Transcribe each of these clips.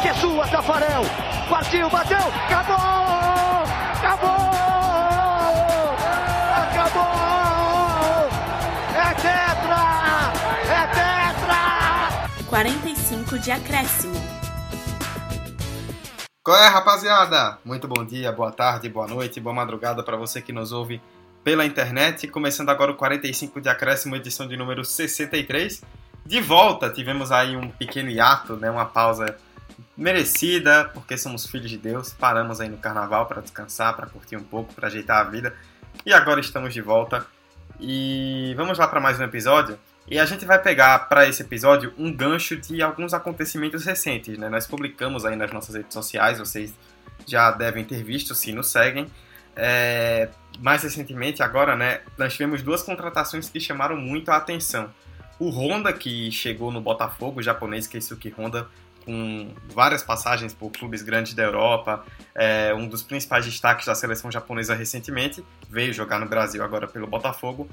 Que é sua, Tafarel, partiu, bateu, acabou, acabou, acabou! É tetra! É tetra! 45 de acréscimo. Qual é, rapaziada? Muito bom dia, boa tarde, boa noite, boa madrugada para você que nos ouve pela internet. Começando agora o 45 de acréscimo, edição de número 63. De volta, tivemos aí um pequeno hiato, né, uma pausa merecida, porque somos filhos de Deus. Paramos aí no carnaval para descansar, para curtir um pouco, para ajeitar a vida. E agora estamos de volta. E vamos lá para mais um episódio. E a gente vai pegar para esse episódio um gancho de alguns acontecimentos recentes. Né? Nós publicamos aí nas nossas redes sociais, vocês já devem ter visto se nos seguem. É... Mais recentemente, agora, né, nós tivemos duas contratações que chamaram muito a atenção. O Honda, que chegou no Botafogo, o japonês Keisuke Honda, com várias passagens por clubes grandes da Europa, é, um dos principais destaques da seleção japonesa recentemente, veio jogar no Brasil agora pelo Botafogo.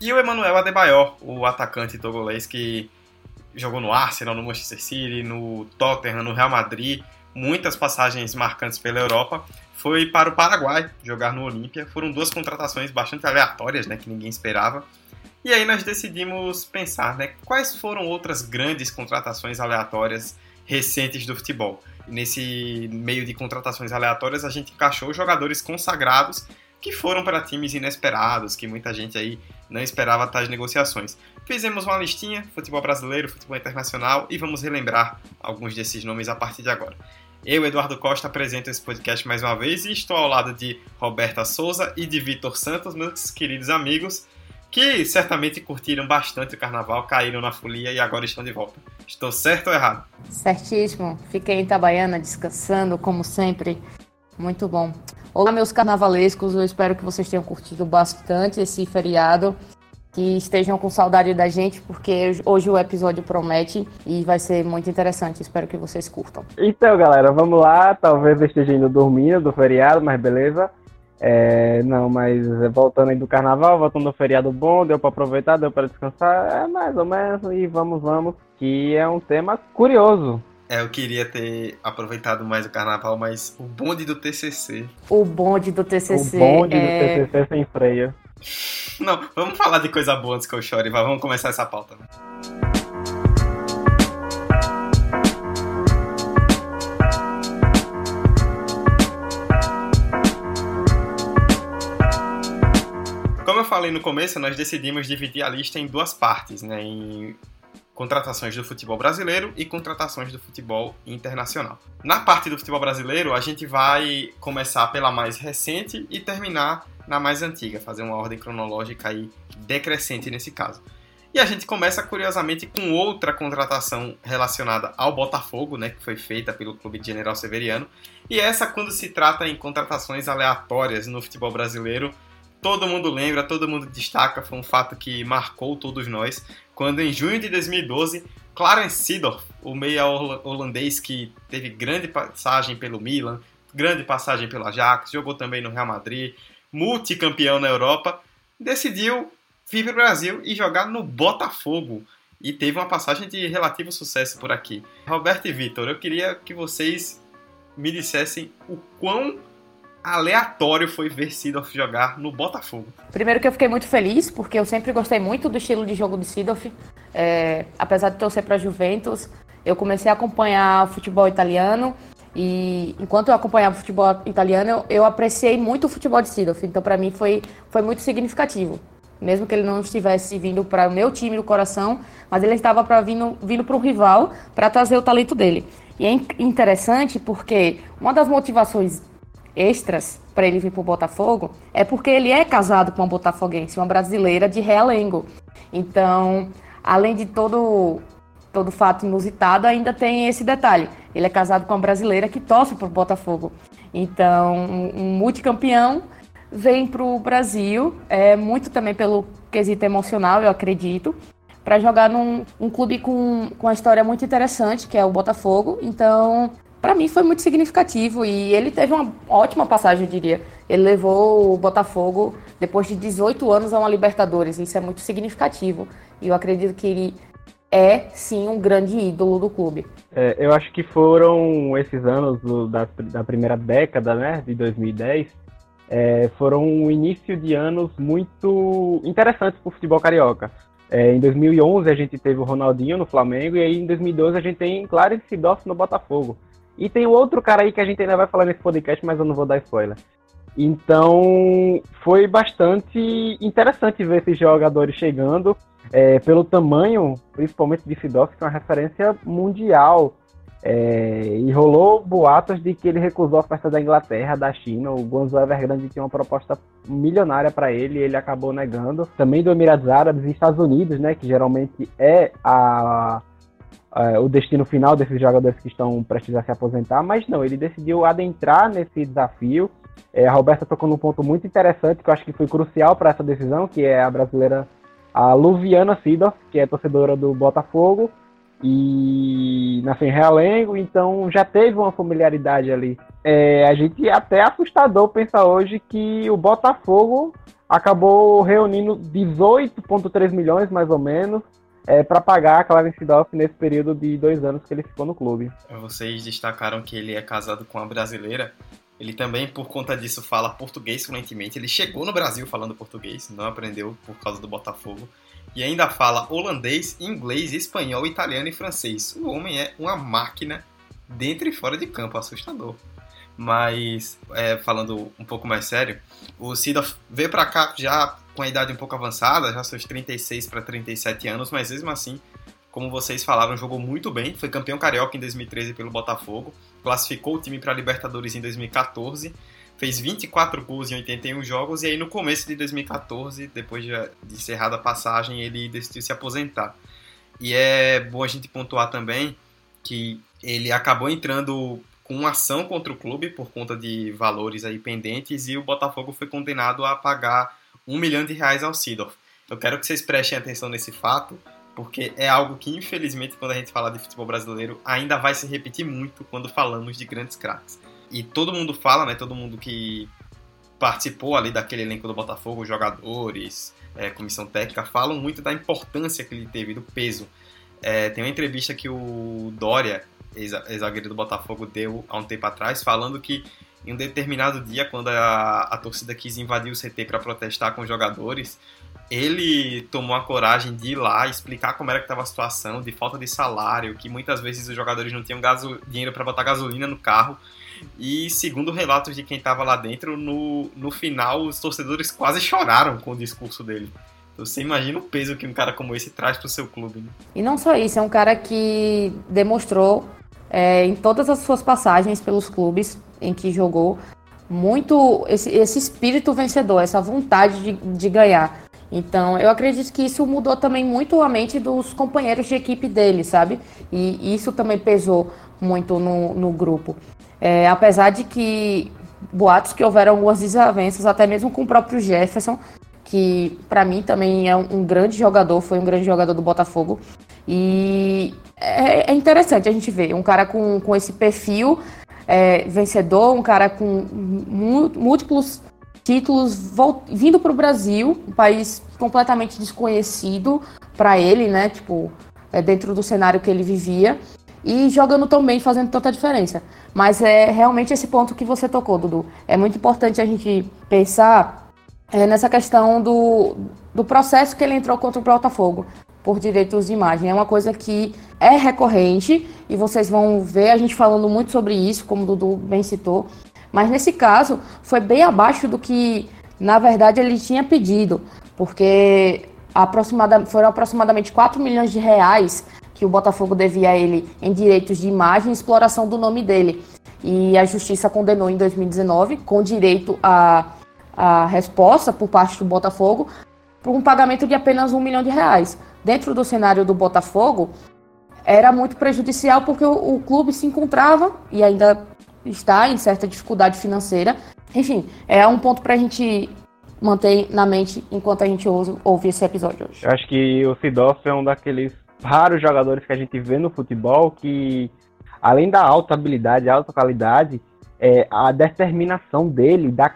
E o Emmanuel Adebayor, o atacante togolês que jogou no Arsenal, no Manchester City, no Tottenham, no Real Madrid, muitas passagens marcantes pela Europa, foi para o Paraguai jogar no Olímpia. Foram duas contratações bastante aleatórias, né, que ninguém esperava. E aí nós decidimos pensar, né, quais foram outras grandes contratações aleatórias recentes do futebol. Nesse meio de contratações aleatórias, a gente encaixou jogadores consagrados que foram para times inesperados, que muita gente aí não esperava tais negociações. Fizemos uma listinha, futebol brasileiro, futebol internacional, e vamos relembrar alguns desses nomes a partir de agora. Eu, Eduardo Costa, apresento esse podcast mais uma vez e estou ao lado de Roberta Souza e de Vitor Santos, meus queridos amigos, que certamente curtiram bastante o carnaval, caíram na folia e agora estão de volta. Estou certo ou errado? Certíssimo. Fiquei em Itabaiana descansando, como sempre. Muito bom. Olá, meus carnavalescos. Eu espero que vocês tenham curtido bastante esse feriado. Que estejam com saudade da gente, porque hoje o episódio promete e vai ser muito interessante. Espero que vocês curtam. Então, galera, vamos lá. Talvez eu esteja indo dormindo do feriado, mas beleza. É, não, mas voltando aí do carnaval, voltando do feriado bom, deu para aproveitar, deu para descansar, é mais ou menos, e vamos, vamos, que é um tema curioso. É, eu queria ter aproveitado mais o carnaval, mas o bonde do TCC. O bonde do TCC. O bonde é... do TCC sem freio. Não, vamos falar de coisa boa antes que eu chore, vamos começar essa pauta. Né? Falei no começo, nós decidimos dividir a lista em duas partes, né? Em contratações do futebol brasileiro e contratações do futebol internacional. Na parte do futebol brasileiro, a gente vai começar pela mais recente e terminar na mais antiga, fazer uma ordem cronológica aí decrescente nesse caso. E a gente começa curiosamente com outra contratação relacionada ao Botafogo, né, que foi feita pelo clube de General Severiano. E essa quando se trata em contratações aleatórias no futebol brasileiro, todo mundo lembra, todo mundo destaca, foi um fato que marcou todos nós, quando em junho de 2012, Clarence Seedorf, o meia holandês que teve grande passagem pelo Milan, grande passagem pelo Ajax, jogou também no Real Madrid, multicampeão na Europa, decidiu vir para o Brasil e jogar no Botafogo. E teve uma passagem de relativo sucesso por aqui. Roberto e Vitor, eu queria que vocês me dissessem o quão aleatório foi ver Sidorf jogar no Botafogo. Primeiro que eu fiquei muito feliz, porque eu sempre gostei muito do estilo de jogo do Sidorf. É, apesar de torcer para Juventus, eu comecei a acompanhar o futebol italiano e enquanto eu acompanhava o futebol italiano, eu, eu apreciei muito o futebol de Sidorf. Então, para mim, foi, foi muito significativo. Mesmo que ele não estivesse vindo para o meu time do coração, mas ele estava vindo, vindo para um rival para trazer o talento dele. E é interessante porque uma das motivações extras para ele vir para o Botafogo é porque ele é casado com uma botafoguense, uma brasileira de Realengo. Então, além de todo todo fato inusitado, ainda tem esse detalhe. Ele é casado com uma brasileira que torce para o Botafogo. Então, um, multicampeão vem para o Brasil, é muito também pelo quesito emocional, eu acredito, para jogar num um clube com, com uma história muito interessante, que é o Botafogo. Então, para mim foi muito significativo e ele teve uma ótima passagem, eu diria. Ele levou o Botafogo depois de 18 anos a uma Libertadores. Isso é muito significativo. E eu acredito que ele é sim um grande ídolo do clube. É, eu acho que foram esses anos do, da, da, primeira década, né, de 2010, é, foram um início de anos muito interessantes para o futebol carioca. É, em 2011 a gente teve o Ronaldinho no Flamengo e aí em 2012 a gente tem Clarence Sidorf no Botafogo. E tem outro cara aí que a gente ainda vai falar nesse podcast, mas eu não vou dar spoiler. Então foi bastante interessante ver esses jogadores chegando é, pelo tamanho, principalmente de Sidorf, que é uma referência mundial. É, e rolou boatos de que ele recusou a oferta da Inglaterra, da China. O Gonzo Evergrande tinha uma proposta milionária para ele e ele acabou negando. Também do Emirados Árabes e Estados Unidos, né, que geralmente é a, a, o destino final desses jogadores que estão prestes a se aposentar. Mas não, ele decidiu adentrar nesse desafio. É, a Roberta tocou num ponto muito interessante que eu acho que foi crucial para essa decisão, que é a brasileira a Luviana Sidorf, que é torcedora do Botafogo e nasceu em Realengo, então já teve uma familiaridade ali. É, a gente até assustador pensar hoje que o Botafogo acabou reunindo 18,3 milhões, mais ou menos, é, para pagar a Clarence Sidorf nesse período de dois anos que ele ficou no clube. Vocês destacaram que ele é casado com uma brasileira. Ele também, por conta disso, fala português fluentemente. Ele chegou no Brasil falando português, não aprendeu por causa do Botafogo. E ainda fala holandês, inglês, espanhol, italiano e francês. O homem é uma máquina dentro e fora de campo, assustador. Mas, é, falando um pouco mais sério, o Cida veio para cá já com a idade um pouco avançada, já seus 36 para 37 anos, mas mesmo assim como vocês falaram, jogou muito bem. Foi campeão carioca em 2013 pelo Botafogo. Classificou o time para a Libertadores em 2014. Fez 24 gols em 81 jogos. E aí, no começo de 2014, depois de, de encerrada a passagem, ele decidiu se aposentar. E é bom a gente pontuar também que ele acabou entrando com uma ação contra o clube por conta de valores aí pendentes e o Botafogo foi condenado a pagar um milhão de reais ao Sidorf. Eu quero que vocês prestem atenção nesse fato, porque é algo que, infelizmente, quando a gente fala de futebol brasileiro, ainda vai se repetir muito quando falamos de grandes craques. E todo mundo fala, né? Todo mundo que participou ali daquele elenco do Botafogo, jogadores, é, comissão técnica, falam muito da importância que ele teve, do peso. É, tem uma entrevista que o Dória, ex-zagueiro do Botafogo, deu há um tempo atrás, falando que em um determinado dia, quando a, a torcida quis invadir o CT para protestar com os jogadores, ele tomou a coragem de ir lá explicar como era que estava a situação, de falta de salário, que muitas vezes os jogadores não tinham gaso, dinheiro para botar gasolina no carro. E segundo relatos de quem estava lá dentro, no, no final os torcedores quase choraram com o discurso dele. Então, você imagina o peso que um cara como esse traz para o seu clube. Né? E não só isso, é um cara que demonstrou é, em todas as suas passagens pelos clubes em que jogou muito esse, esse espírito vencedor, essa vontade de, de ganhar. Então, eu acredito que isso mudou também muito a mente dos companheiros de equipe dele, sabe? E isso também pesou muito no, no grupo. É, apesar de que boatos que houveram algumas desavenças, até mesmo com o próprio Jefferson, que para mim também é um, um, grande jogador, foi um grande jogador do Botafogo. E é, é interessante a gente ver um cara com, com esse perfil é, vencedor, um cara com múltiplos títulos vindo para o Brasil, um país completamente desconhecido para ele, né? Tipo, é, dentro do cenário que ele vivia e jogando tão bem, fazendo tanta diferença. Mas é realmente esse ponto que você tocou, Dudu. É muito importante a gente pensar é, nessa questão do, do processo que ele entrou contra o Botafogo por direitos de imagem. É uma coisa que é recorrente e vocês vão ver a gente falando muito sobre isso, como o Dudu bem citou. Mas nesse caso, foi bem abaixo do que, na verdade, ele tinha pedido, porque aproximada, foram aproximadamente 4 milhões de reais que o Botafogo devia a ele em direitos de imagem e exploração do nome dele. E a justiça condenou em 2019, com direito a, a resposta por parte do Botafogo, por um pagamento de apenas um milhão de reais. Dentro do cenário do Botafogo, era muito prejudicial porque o, o clube se encontrava e ainda está em certa dificuldade financeira. Enfim, é um ponto para a gente manter na mente enquanto a gente ouve, esse episódio hoje. Eu acho que o Sidoff é um daqueles raros jogadores que a gente vê no futebol que, além da alta habilidade, alta qualidade, é, a determinação dele, da,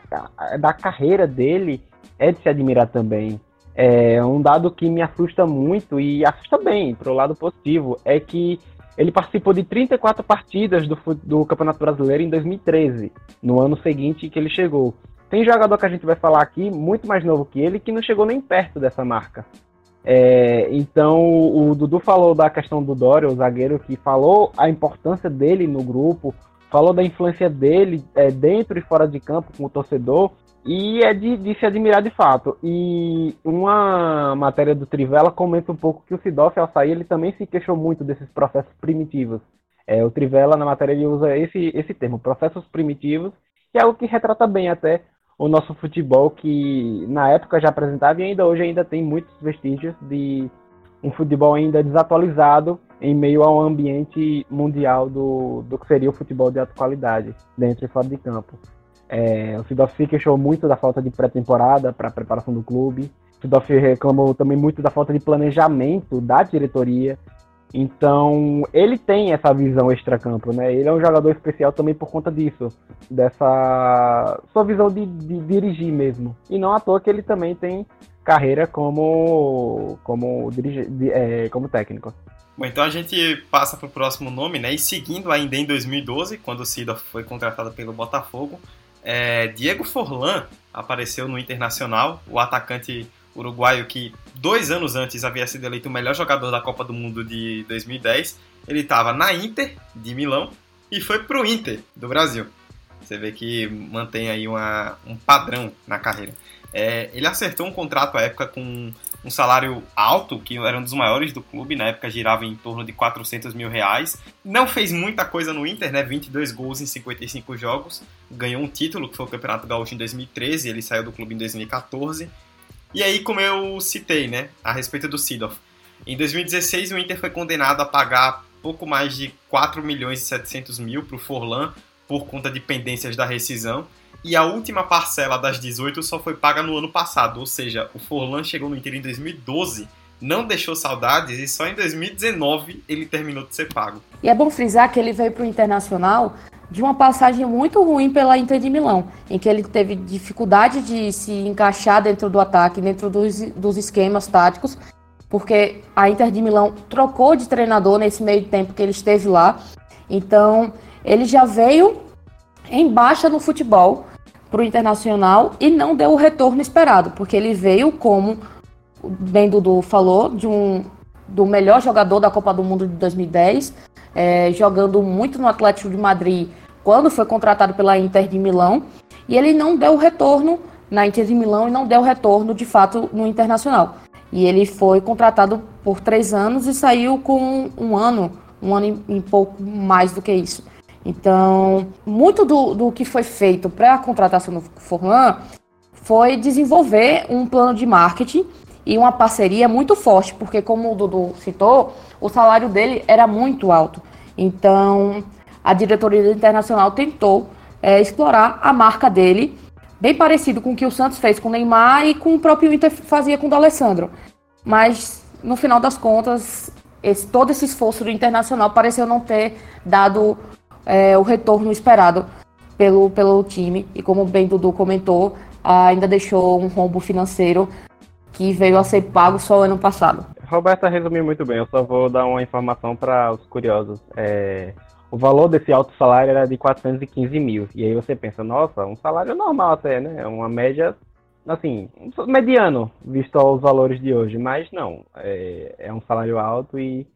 da carreira dele, é de se admirar também. É um dado que me assusta muito e assusta bem, para o lado positivo, é que ele participou de 34 partidas do, do Campeonato Brasileiro em 2013, no ano seguinte que ele chegou. Tem jogador que a gente vai falar aqui, muito mais novo que ele, que não chegou nem perto dessa marca. É, então, o Dudu falou da questão do Dória, o zagueiro, que falou a importância dele no grupo, falou da influência dele é, dentro e fora de campo com o torcedor, e é de, de, se admirar de fato. E uma matéria do Trivela comenta um pouco que o Sidoff, ao sair, ele também se queixou muito desses processos primitivos. É, o Trivela, na matéria, ele usa esse, esse termo, processos primitivos, que é algo que retrata bem até o nosso futebol que na época já apresentava e ainda hoje ainda tem muitos vestígios de um futebol ainda desatualizado em meio ao ambiente mundial do, do que seria o futebol de alta qualidade, dentro e fora de campo. É, o Sidoff queixou muito da falta de pré-temporada para a preparação do clube. O Sidoff reclamou também muito da falta de planejamento da diretoria. Então, ele tem essa visão extracampo, né? Ele é um jogador especial também por conta disso, dessa sua visão de, de dirigir mesmo. E não à toa que ele também tem carreira como como, dirige, é, como técnico. Bom, então a gente passa para o próximo nome, né? E seguindo ainda em 2012, quando o Cida foi contratado pelo Botafogo, é, Diego Forlan apareceu no Internacional, o atacante uruguaio que dois anos antes havia sido eleito o melhor jogador da Copa do Mundo de 2010. Ele estava na Inter de Milão e foi para o Inter do Brasil. Você vê que mantém aí uma, um padrão na carreira. É, ele acertou um contrato à época com um salário alto, que era um dos maiores do clube, na época girava em torno de 400 mil reais. Não fez muita coisa no Inter, né? 22 gols em 55 jogos. Ganhou um título, que foi o Campeonato Gaúcho em 2013, ele saiu do clube em 2014. E aí, como eu citei, né, a respeito do Sidoff, em 2016 o Inter foi condenado a pagar pouco mais de 4 milhões e 700 mil para o Forlan por conta de pendências da rescisão. E a última parcela das 18 só foi paga no ano passado, ou seja, o Forlan chegou no Inter em 2012, não deixou saudades e só em 2019 ele terminou de ser pago. E é bom frisar que ele veio para o Internacional de uma passagem muito ruim pela Inter de Milão, em que ele teve dificuldade de se encaixar dentro do ataque, dentro dos, dos esquemas táticos, porque a Inter de Milão trocou de treinador nesse meio tempo que ele esteve lá. Então, ele já veio em baixa no futebol para o Internacional e não deu o retorno esperado, porque ele veio como, bem Dudu falou, de um do melhor jogador da Copa do Mundo de 2010, é, jogando muito no Atlético de Madrid quando foi contratado pela Inter de Milão, e ele não deu retorno na Inter de Milão e não deu retorno de fato no Internacional. E ele foi contratado por três anos e saiu com um ano, um ano e pouco mais do que isso. Então, muito do, do que foi feito para a contratação do Forlan foi desenvolver um plano de marketing e uma parceria muito forte, porque como o Dudu citou, o salário dele era muito alto. Então, a diretoria internacional tentou é, explorar a marca dele, bem parecido com o que o Santos fez com o Neymar e com o próprio Inter fazia com o D'Alessandro. Mas, no final das contas, esse, todo esse esforço do Internacional pareceu não ter dado é, o retorno esperado pelo, pelo time. E como bem Dudu comentou, ainda deixou um rombo financeiro que veio a ser pago só ano passado. Roberta resumiu muito bem, eu só vou dar uma informação para os curiosos. É, o valor desse alto salário era de 415 mil. E aí você pensa, nossa, um salário normal até, né? Uma média, assim, mediano, visto aos valores de hoje. Mas não, é, é um salário alto e,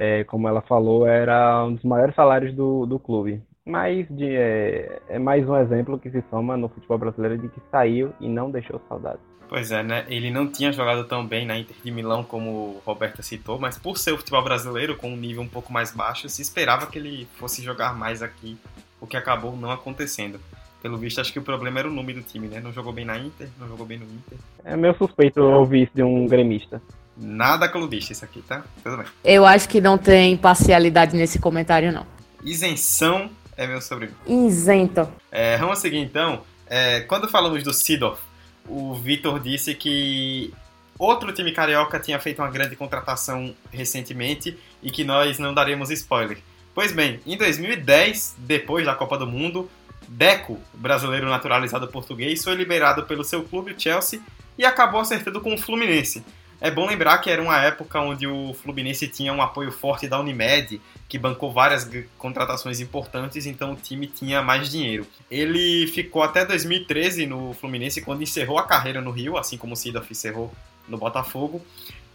é, como ela falou, era um dos maiores salários do, do clube. Mas de, é, é mais um exemplo que se soma no futebol brasileiro de que saiu e não deixou saudades. Pois é, né? Ele não tinha jogado tão bem na Inter de Milão como o Roberta citou, mas por ser o futebol brasileiro com um nível um pouco mais baixo, se esperava que ele fosse jogar mais aqui, o que acabou não acontecendo. Pelo visto, acho que o problema era o nome do time, né? Não jogou bem na Inter, não jogou bem no Inter. É meu suspeito ouvir isso de um gremista. Nada clubista isso aqui, tá? Tudo bem. Eu acho que não tem parcialidade nesse comentário, não. Isenção é meu sobrenome. Isento. É, vamos seguir então. É, quando falamos do Sidorf, o Vitor disse que outro time carioca tinha feito uma grande contratação recentemente e que nós não daremos spoiler. Pois bem, em 2010, depois da Copa do Mundo, Deco, brasileiro naturalizado português, foi liberado pelo seu clube, o Chelsea, e acabou acertando com o Fluminense. É bom lembrar que era uma época onde o Fluminense tinha um apoio forte da Unimed, que bancou várias contratações importantes, então o time tinha mais dinheiro. Ele ficou até 2013 no Fluminense, quando encerrou a carreira no Rio, assim como o Sidoff encerrou no Botafogo.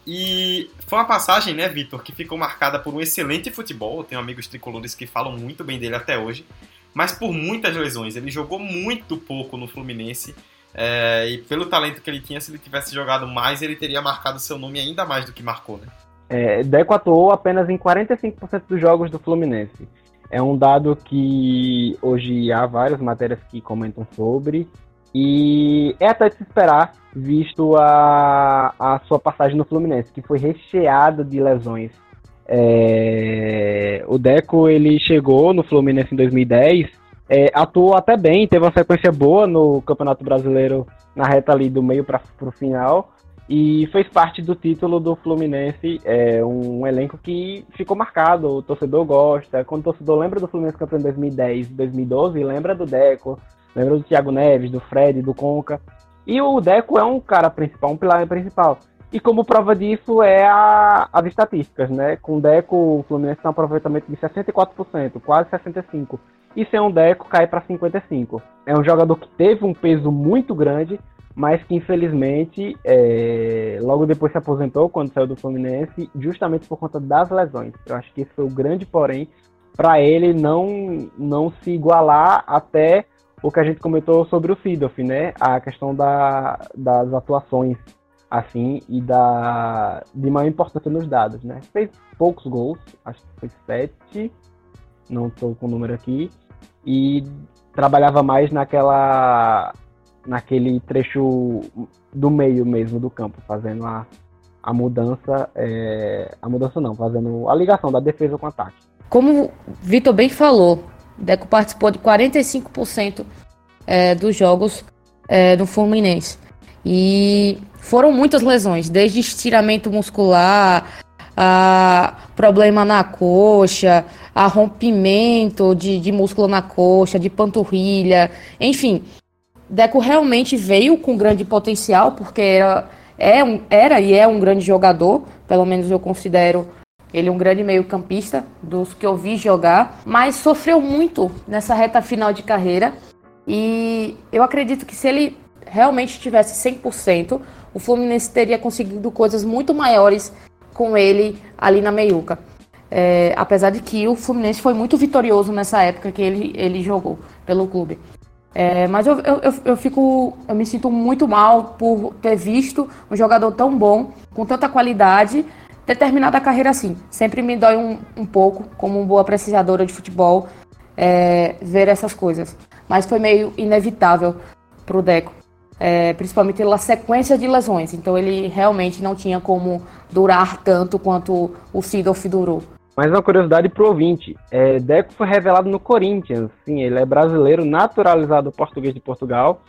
E foi uma passagem, né, Vitor, que ficou marcada por um excelente futebol. Eu tenho amigos tricolores que falam muito bem dele até hoje, mas por muitas lesões. Ele jogou muito pouco no Fluminense é, e pelo talento que ele tinha, se ele tivesse jogado mais, ele teria marcado seu nome ainda mais do que marcou, né? É, Deco atuou apenas em 45% dos jogos do Fluminense. É um dado que hoje há várias matérias que comentam sobre. E é até de se esperar, visto a, a sua passagem no Fluminense, que foi recheada de lesões. É, o Deco ele chegou no Fluminense em 2010 é, atuou até bem, teve uma sequência boa no Campeonato Brasileiro na reta ali do meio para o final e fez parte do título do Fluminense, é um elenco que ficou marcado, o torcedor gosta. Quando o torcedor lembra do Fluminense campeão em 2010, 2012, lembra do Deco, lembra do Thiago Neves, do Fred, do Conca. E o Deco é um cara principal, um pilar principal. E como prova disso é a, as estatísticas, né? Com o Deco, o Fluminense tem um aproveitamento de 64%, quase 65% e sem um Deco cai para 55. É um jogador que teve um peso muito grande, mas que infelizmente é, logo depois se aposentou quando saiu do Fluminense, justamente por conta das lesões. Eu acho que esse foi o grande porém para ele não não se igualar até o que a gente comentou sobre o Sidoff, né? A questão da, das atuações assim e da de maior importância nos dados, né? Fez poucos gols, acho que foi sete, não estou com o número aqui, e trabalhava mais naquela naquele trecho do meio mesmo do campo, fazendo a, a mudança, é, a mudança não, fazendo a ligação da defesa com o ataque. Como o Vitor bem falou, Deco participou de 45% é, dos jogos é, do Fluminense. E foram muitas lesões, desde estiramento muscular, a problema na coxa, a rompimento de, de músculo na coxa, de panturrilha, enfim. Deco realmente veio com grande potencial, porque era, é um, era e é um grande jogador, pelo menos eu considero ele um grande meio-campista dos que eu vi jogar, mas sofreu muito nessa reta final de carreira. E eu acredito que se ele realmente tivesse 100%, o Fluminense teria conseguido coisas muito maiores com ele ali na meiuca. É, apesar de que o Fluminense foi muito vitorioso nessa época que ele, ele jogou pelo clube. É, mas eu, eu, eu, fico. Eu me sinto muito mal por ter visto um jogador tão bom, com tanta qualidade, ter terminado a carreira assim. Sempre me dói um, um pouco, como uma boa apreciadora de futebol, é, ver essas coisas. Mas foi meio inevitável pro Deco. É, principalmente pela sequência de lesões. Então ele realmente não tinha como durar tanto quanto o Sidolf durou. Mas uma curiosidade pro ouvinte, é, Deco foi revelado no Corinthians, sim, ele é brasileiro, naturalizado português de Portugal,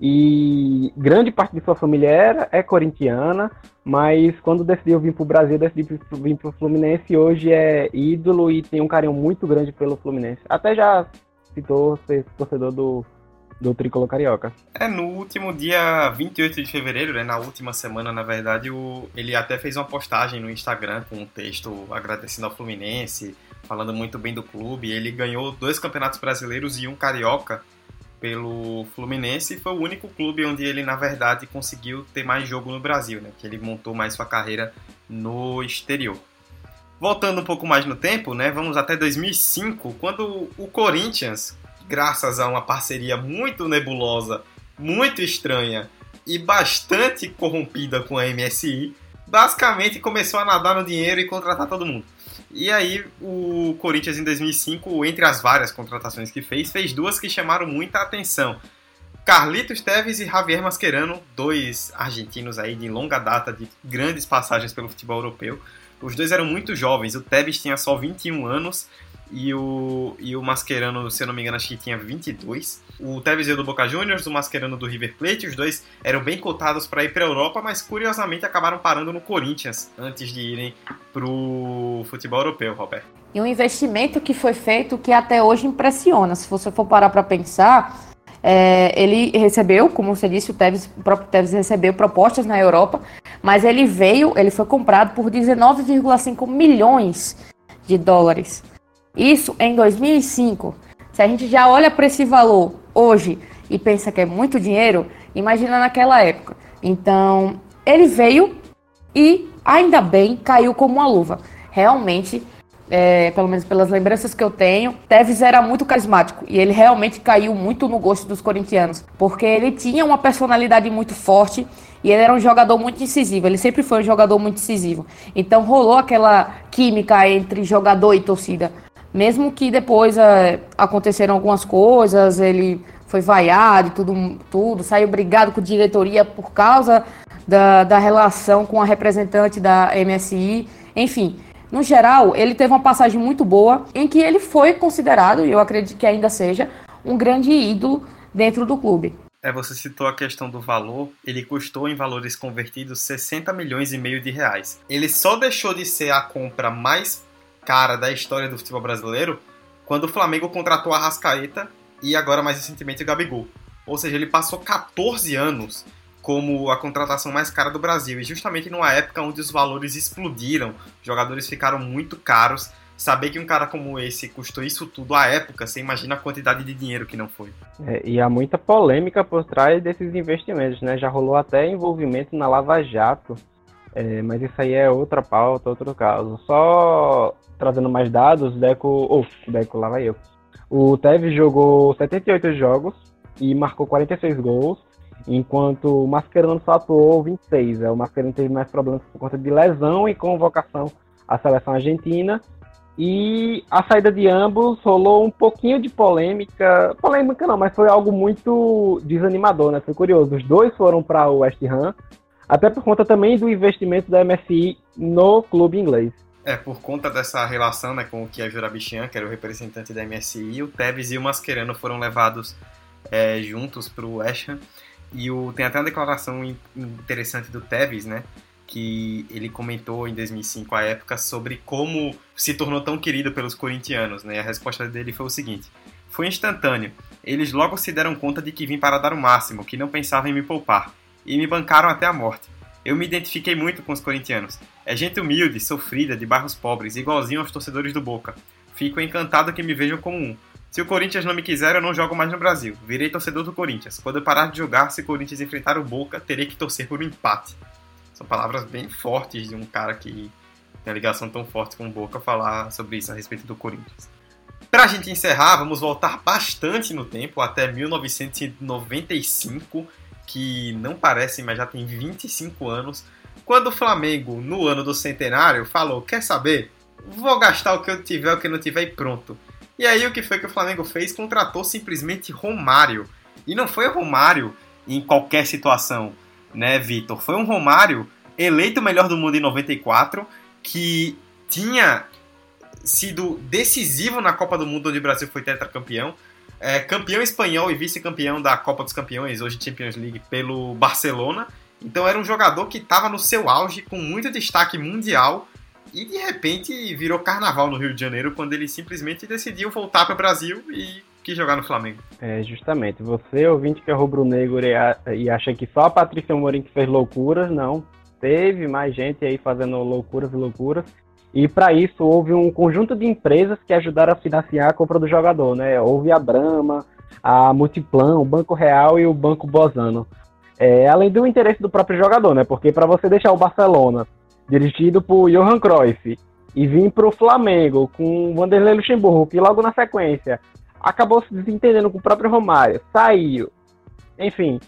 e grande parte de sua família era, é corintiana, mas quando decidiu vir pro Brasil, decidiu vir pro Fluminense, e hoje é ídolo e tem um carinho muito grande pelo Fluminense. Até já citou ser torcedor do do Tricolor Carioca. É, no último dia 28 de fevereiro, né, na última semana, na verdade, o, ele até fez uma postagem no Instagram com um texto agradecendo ao Fluminense, falando muito bem do clube. Ele ganhou dois campeonatos brasileiros e um carioca pelo Fluminense foi o único clube onde ele, na verdade, conseguiu ter mais jogo no Brasil, né, que ele montou mais sua carreira no exterior. Voltando um pouco mais no tempo, né, vamos até 2005, quando o Corinthians graças a uma parceria muito nebulosa, muito estranha e bastante corrompida com a MSI, basicamente começou a nadar no dinheiro e contratar todo mundo. E aí o Corinthians em 2005, entre as várias contratações que fez, fez duas que chamaram muita atenção. Carlitos Teves e Javier Mascherano, dois argentinos aí de longa data, de grandes passagens pelo futebol europeu. Os dois eram muito jovens, o Teves tinha só 21 anos e o, e o Mascherano, se eu não me engano, acho que tinha 22. O Tevez do Boca Juniors, o Mascherano do River Plate, os dois eram bem cotados para ir para a Europa, mas curiosamente acabaram parando no Corinthians antes de irem para o futebol europeu, Roberto. E um investimento que foi feito que até hoje impressiona. Se você for parar para pensar, é, ele recebeu, como você disse, o, Tevez, o próprio Tevez recebeu propostas na Europa, mas ele veio, ele foi comprado por 19,5 milhões de dólares. Isso em 2005. Se a gente já olha para esse valor hoje e pensa que é muito dinheiro, imagina naquela época. Então, ele veio e ainda bem caiu como uma luva. Realmente, é, pelo menos pelas lembranças que eu tenho, Tevez era muito carismático e ele realmente caiu muito no gosto dos corintianos, porque ele tinha uma personalidade muito forte e ele era um jogador muito incisivo. Ele sempre foi um jogador muito incisivo. Então rolou aquela química entre jogador e torcida. Mesmo que depois é, aconteceram algumas coisas, ele foi vaiado e tudo, tudo, saiu brigado com a diretoria por causa da, da relação com a representante da MSI. Enfim, no geral, ele teve uma passagem muito boa em que ele foi considerado, e eu acredito que ainda seja, um grande ídolo dentro do clube. É, você citou a questão do valor. Ele custou em valores convertidos 60 milhões e meio de reais. Ele só deixou de ser a compra mais cara da história do futebol brasileiro quando o Flamengo contratou a Rascaeta e agora mais recentemente o Gabigol. Ou seja, ele passou 14 anos como a contratação mais cara do Brasil e justamente numa época onde os valores explodiram, jogadores ficaram muito caros. Saber que um cara como esse custou isso tudo à época, você imagina a quantidade de dinheiro que não foi. É, e há muita polêmica por trás desses investimentos, né? Já rolou até envolvimento na Lava Jato, é, mas isso aí é outra pauta, outro caso. Só trazendo mais dados, Deco. Oh, Deco, lá vai eu. O Tevez jogou 78 jogos e marcou 46 gols, enquanto o Mascherano só atuou 26. É, o Mascherano teve mais problemas por conta de lesão e convocação à seleção argentina. E a saída de ambos rolou um pouquinho de polêmica. Polêmica não, mas foi algo muito desanimador, né? Foi curioso. Os dois foram para o West Ham, até por conta também do investimento da MSI no clube inglês. É, por conta dessa relação né, com o Kia Jurabichian, que era o representante da MSI, o Tevez e o Mascherano foram levados é, juntos para o West Ham. E o, tem até uma declaração interessante do Tevez, né? Que ele comentou em 2005, à época, sobre como se tornou tão querido pelos corintianos, né? A resposta dele foi o seguinte: Foi instantâneo. Eles logo se deram conta de que vim para dar o máximo, que não pensavam em me poupar. E me bancaram até a morte. Eu me identifiquei muito com os corintianos. É gente humilde, sofrida, de bairros pobres, igualzinho aos torcedores do Boca. Fico encantado que me vejam como um. Se o Corinthians não me quiser, eu não jogo mais no Brasil. Virei torcedor do Corinthians. Quando eu parar de jogar, se o Corinthians enfrentar o Boca, terei que torcer por um empate. São palavras bem fortes de um cara que tem uma ligação tão forte com o Boca falar sobre isso a respeito do Corinthians. Pra gente encerrar, vamos voltar bastante no tempo, até 1995 que não parece, mas já tem 25 anos, quando o Flamengo, no ano do centenário, falou: Quer saber? Vou gastar o que eu tiver, o que não tiver e pronto. E aí o que foi que o Flamengo fez? Contratou simplesmente Romário. E não foi Romário em qualquer situação, né, Vitor? Foi um Romário eleito o melhor do mundo em 94, que tinha sido decisivo na Copa do Mundo onde o Brasil foi tetracampeão é, campeão espanhol e vice-campeão da Copa dos Campeões, hoje Champions League, pelo Barcelona. Então era um jogador que estava no seu auge, com muito destaque mundial, e de repente virou carnaval no Rio de Janeiro, quando ele simplesmente decidiu voltar para o Brasil e quis jogar no Flamengo. É, justamente. Você, ouvinte que é rubro-negro e acha que só a Patrícia Morim que fez loucuras, não. Teve mais gente aí fazendo loucuras e loucuras. E para isso houve um conjunto de empresas que ajudaram a financiar a compra do jogador, né? Houve a Brahma, a Multiplan, o Banco Real e o Banco Bozano. É, além do interesse do próprio jogador, né? Porque para você deixar o Barcelona dirigido por Johan Cruyff e vir para o Flamengo com o Vanderlei Luxemburgo, que logo na sequência acabou se desentendendo com o próprio Romário, saiu. Enfim,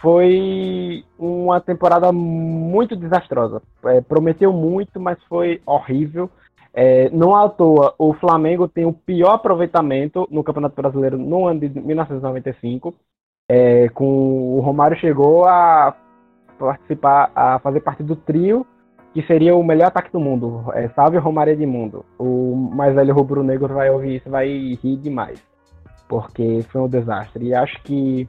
foi uma temporada muito desastrosa. É, prometeu muito, mas foi horrível. É, não à toa, o Flamengo tem o pior aproveitamento no Campeonato Brasileiro no ano de 1995. é, com o Romário chegou a participar, a fazer parte do trio que seria o melhor ataque do mundo. É, salve Romário Edmundo. O mais velho rubro-negro vai ouvir isso vai rir demais. Porque foi um desastre. E acho que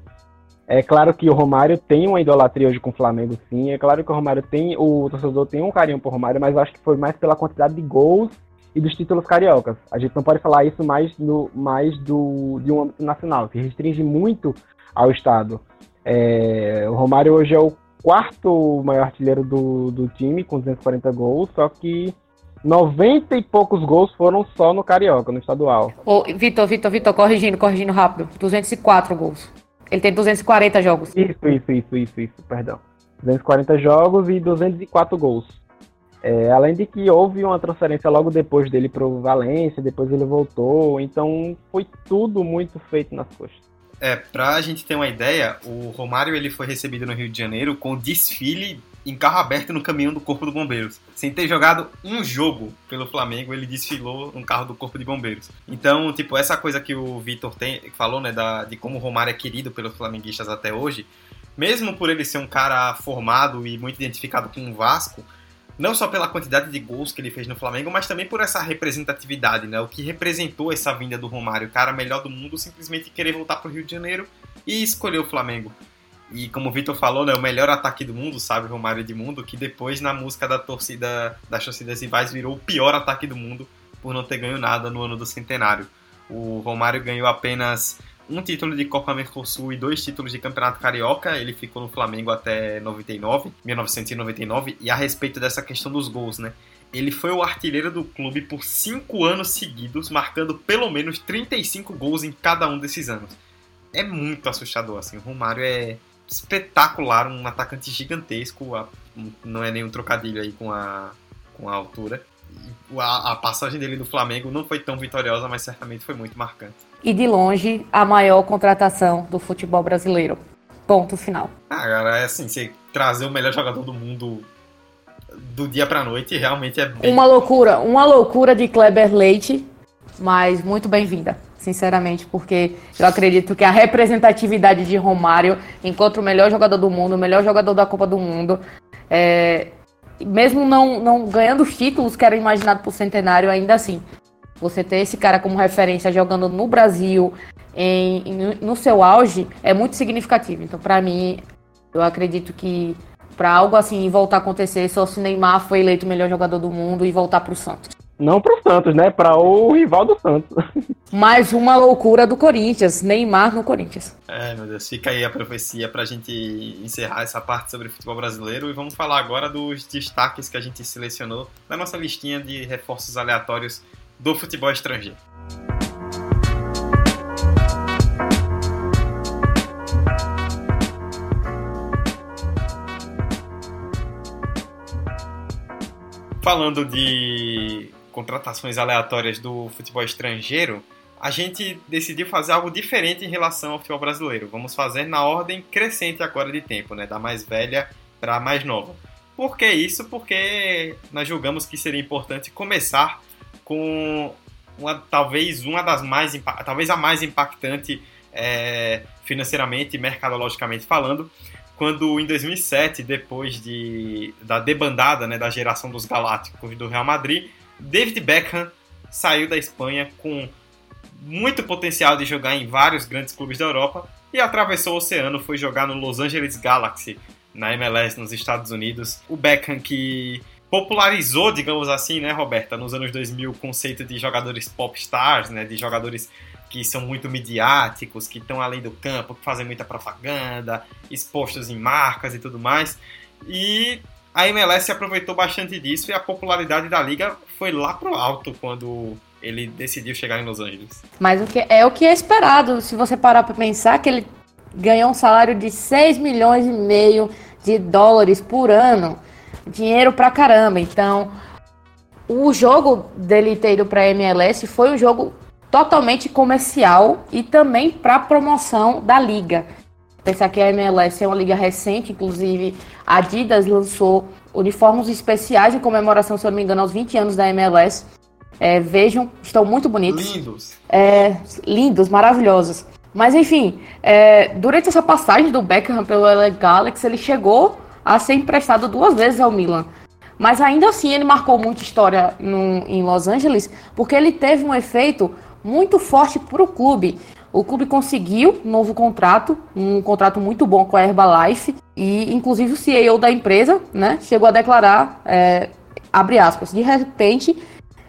é claro que o Romário tem uma idolatria hoje com o Flamengo, sim. É claro que o Romário tem, o torcedor tem um carinho por Romário, mas acho que foi mais pela quantidade de gols e dos títulos cariocas. A gente não pode falar isso mais, no, mais do, de um âmbito nacional, que restringe muito ao Estado. É, o Romário hoje é o quarto maior artilheiro do, do time, com 240 gols, só que 90 e poucos gols foram só no Carioca, no estadual. Ô, Vitor, Vitor, Vitor, corrigindo, corrigindo rápido. 204 gols. Ele tem 240 jogos. Isso, isso, isso, isso, isso, perdão. 240 jogos e 204 gols. É, além de que houve uma transferência logo depois dele para o Valência, depois ele voltou, então foi tudo muito feito nas costas. É, pra gente ter uma ideia, o Romário ele foi recebido no Rio de Janeiro com desfile em carro aberto no caminhão do Corpo de Bombeiros. Sem ter jogado um jogo pelo Flamengo, ele desfilou no carro do Corpo de Bombeiros. Então, tipo, essa coisa que o Vitor falou, né, da, de como o Romário é querido pelos flamenguistas até hoje, mesmo por ele ser um cara formado e muito identificado com o Vasco, não só pela quantidade de gols que ele fez no Flamengo, mas também por essa representatividade, né? O que representou essa vinda do Romário, o cara melhor do mundo, simplesmente querer voltar para o Rio de Janeiro e escolher o Flamengo. E como o Vitor falou, né, o melhor ataque do mundo, sabe, Romário de Mundo, que depois na música da torcida das torcidas rivais virou o pior ataque do mundo por não ter ganho nada no ano do centenário. O Romário ganhou apenas um título de Copa Mercosul e dois títulos de Campeonato Carioca. Ele ficou no Flamengo até 99, 1999. E a respeito dessa questão dos gols, né? Ele foi o artilheiro do clube por cinco anos seguidos, marcando pelo menos 35 gols em cada um desses anos. É muito assustador, assim. O Romário é espetacular, um atacante gigantesco. Não é nenhum trocadilho aí com a, com a altura. A, a passagem dele no Flamengo não foi tão vitoriosa, mas certamente foi muito marcante e de longe a maior contratação do futebol brasileiro. Ponto final. Ah, cara, é assim, você trazer o melhor jogador do mundo do dia pra noite realmente é bem... Uma loucura, uma loucura de Kleber Leite, mas muito bem-vinda, sinceramente, porque eu acredito que a representatividade de Romário, enquanto o melhor jogador do mundo, o melhor jogador da Copa do Mundo, é, mesmo não, não ganhando os títulos que eram imaginados por Centenário, ainda assim, você ter esse cara como referência jogando no Brasil, em, em no seu auge, é muito significativo. Então, para mim, eu acredito que para algo assim voltar a acontecer, só se Neymar foi eleito o melhor jogador do mundo e voltar para o Santos. Não para o Santos, né? Para o rival do Santos. Mais uma loucura do Corinthians, Neymar no Corinthians. É, meu Deus, fica aí a profecia para a gente encerrar essa parte sobre futebol brasileiro e vamos falar agora dos destaques que a gente selecionou da nossa listinha de reforços aleatórios do futebol estrangeiro. Falando de contratações aleatórias do futebol estrangeiro, a gente decidiu fazer algo diferente em relação ao futebol brasileiro. Vamos fazer na ordem crescente agora de tempo, né? Da mais velha para a mais nova. Por que isso? Porque nós julgamos que seria importante começar com uma, talvez uma das mais talvez a mais impactante é, financeiramente e mercadologicamente falando, quando em 2007, depois de, da debandada né, da geração dos Galácticos do Real Madrid, David Beckham saiu da Espanha com muito potencial de jogar em vários grandes clubes da Europa e atravessou o oceano, foi jogar no Los Angeles Galaxy, na MLS nos Estados Unidos. O Beckham que popularizou, digamos assim, né, Roberta, nos anos 2000 o conceito de jogadores pop stars, né, de jogadores que são muito midiáticos, que estão além do campo, que fazem muita propaganda, expostos em marcas e tudo mais. E a MLS aproveitou bastante disso e a popularidade da liga foi lá pro alto quando ele decidiu chegar em Los Angeles. Mas o que é o que é esperado, se você parar para pensar que ele ganhou um salário de 6 milhões e meio de dólares por ano dinheiro pra caramba. Então, o jogo dele ter ido pra MLS foi um jogo totalmente comercial e também para promoção da liga. Pensar que a MLS é uma liga recente, inclusive a Adidas lançou uniformes especiais em comemoração, se eu não me engano, aos 20 anos da MLS. É, vejam, estão muito bonitos. Lindos. É, lindos, maravilhosos. Mas enfim, é, durante essa passagem do Beckham pelo LA Galaxy, ele chegou a ser emprestado duas vezes ao Milan. Mas ainda assim ele marcou muita história no, em Los Angeles, porque ele teve um efeito muito forte para o clube. O clube conseguiu um novo contrato, um contrato muito bom com a Herbalife, e inclusive o CEO da empresa né, chegou a declarar, é, abre aspas, de repente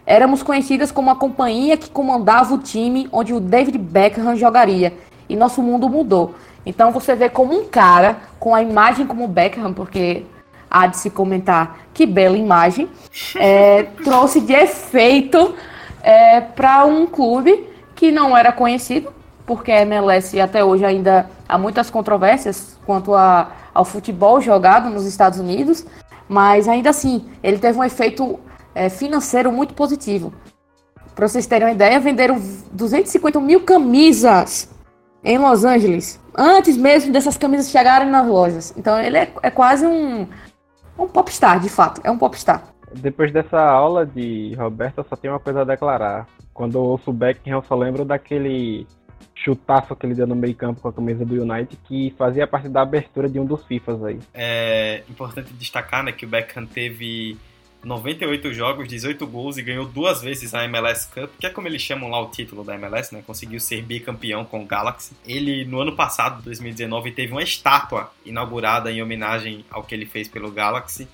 éramos conhecidas como a companhia que comandava o time onde o David Beckham jogaria, e nosso mundo mudou. Então você vê como um cara com a imagem como Beckham, porque há de se comentar que bela imagem, é, trouxe de efeito é, para um clube que não era conhecido, porque a MLS até hoje ainda há muitas controvérsias quanto a, ao futebol jogado nos Estados Unidos, mas ainda assim ele teve um efeito é, financeiro muito positivo. Para vocês terem uma ideia, venderam 250 mil camisas em Los Angeles, antes mesmo dessas camisas chegarem nas lojas. Então ele é, é quase um, um popstar, de fato, é um popstar. Depois dessa aula de Roberto, eu só tenho uma coisa a declarar. Quando eu ouço Beckham, eu só lembro daquele chutaço que ele deu no meio campo com a camisa do United, que fazia parte da abertura de um dos FIFAs aí. É importante destacar né, que o Beckham teve 98 jogos, 18 gols e ganhou duas vezes a MLS Cup, que é como eles chamam lá o título da MLS, né? Conseguiu ser bicampeão com o Galaxy. Ele, no ano passado, 2019, teve uma estátua inaugurada em homenagem ao que ele fez pelo Galaxy.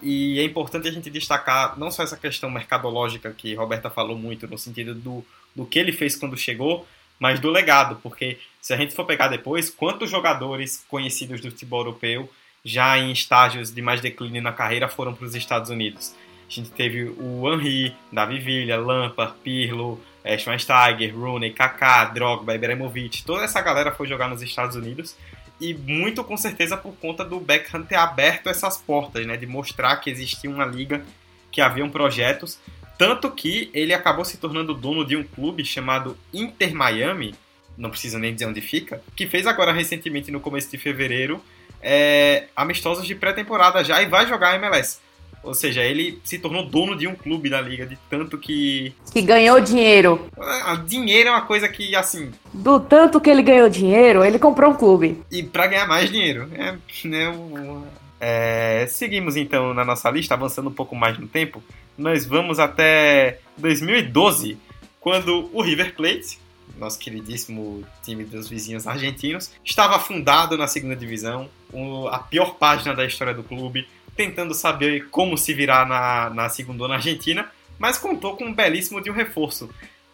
E é importante a gente destacar não só essa questão mercadológica que Roberta falou muito, no sentido do, do que ele fez quando chegou, mas do legado, porque se a gente for pegar depois, quantos jogadores conhecidos do futebol europeu já em estágios de mais declínio na carreira foram para os Estados Unidos. A gente teve o Henry, Davi Villa, Lampard, Pirlo, é, Schweinsteiger, Rooney, Kaká, Drogba, Ibrahimovic, toda essa galera foi jogar nos Estados Unidos e muito com certeza por conta do Beckham ter aberto essas portas, né, de mostrar que existia uma liga, que haviam projetos, tanto que ele acabou se tornando dono de um clube chamado Inter Miami, não preciso nem dizer onde fica, que fez agora recentemente no começo de fevereiro é, amistosos de pré-temporada já e vai jogar a MLS. Ou seja, ele se tornou dono de um clube da liga, de tanto que. Que ganhou dinheiro. Ah, dinheiro é uma coisa que, assim. Do tanto que ele ganhou dinheiro, ele comprou um clube. E para ganhar mais dinheiro. É, né, é, seguimos então na nossa lista, avançando um pouco mais no tempo. Nós vamos até 2012, quando o River Plate, nosso queridíssimo time dos vizinhos argentinos, estava fundado na segunda divisão, a pior página da história do clube, tentando saber como se virar na, na segunda na Argentina, mas contou com um belíssimo de um reforço.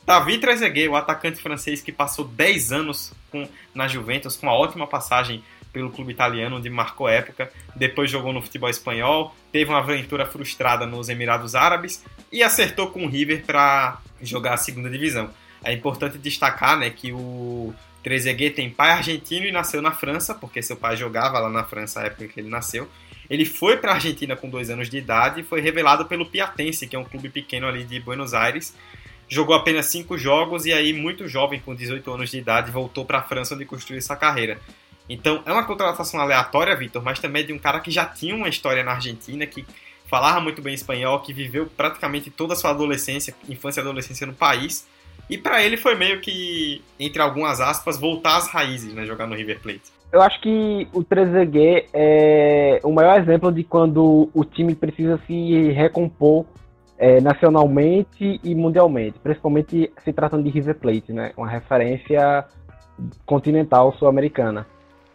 David Trezeguet, o atacante francês que passou 10 anos com, na Juventus, com uma ótima passagem pelo clube italiano, onde marcou época, depois jogou no futebol espanhol, teve uma aventura frustrada nos Emirados Árabes e acertou com o River para jogar a segunda divisão. É importante destacar né, que o Trezeguet tem pai argentino e nasceu na França, porque seu pai jogava lá na França na época que ele nasceu. Ele foi para a Argentina com dois anos de idade e foi revelado pelo Piatense, que é um clube pequeno ali de Buenos Aires. Jogou apenas cinco jogos e aí, muito jovem, com 18 anos de idade, voltou para a França onde construiu essa carreira. Então, é uma contratação aleatória, Vitor, mas também de um cara que já tinha uma história na Argentina, que falava muito bem espanhol, que viveu praticamente toda a sua adolescência, infância e adolescência no país e para ele foi meio que, entre algumas aspas, voltar às raízes, né? Jogar no River Plate. Eu acho que o Trezeguet é o maior exemplo de quando o time precisa se recompor é, nacionalmente e mundialmente, principalmente se tratando de River Plate, né? Uma referência continental sul-americana.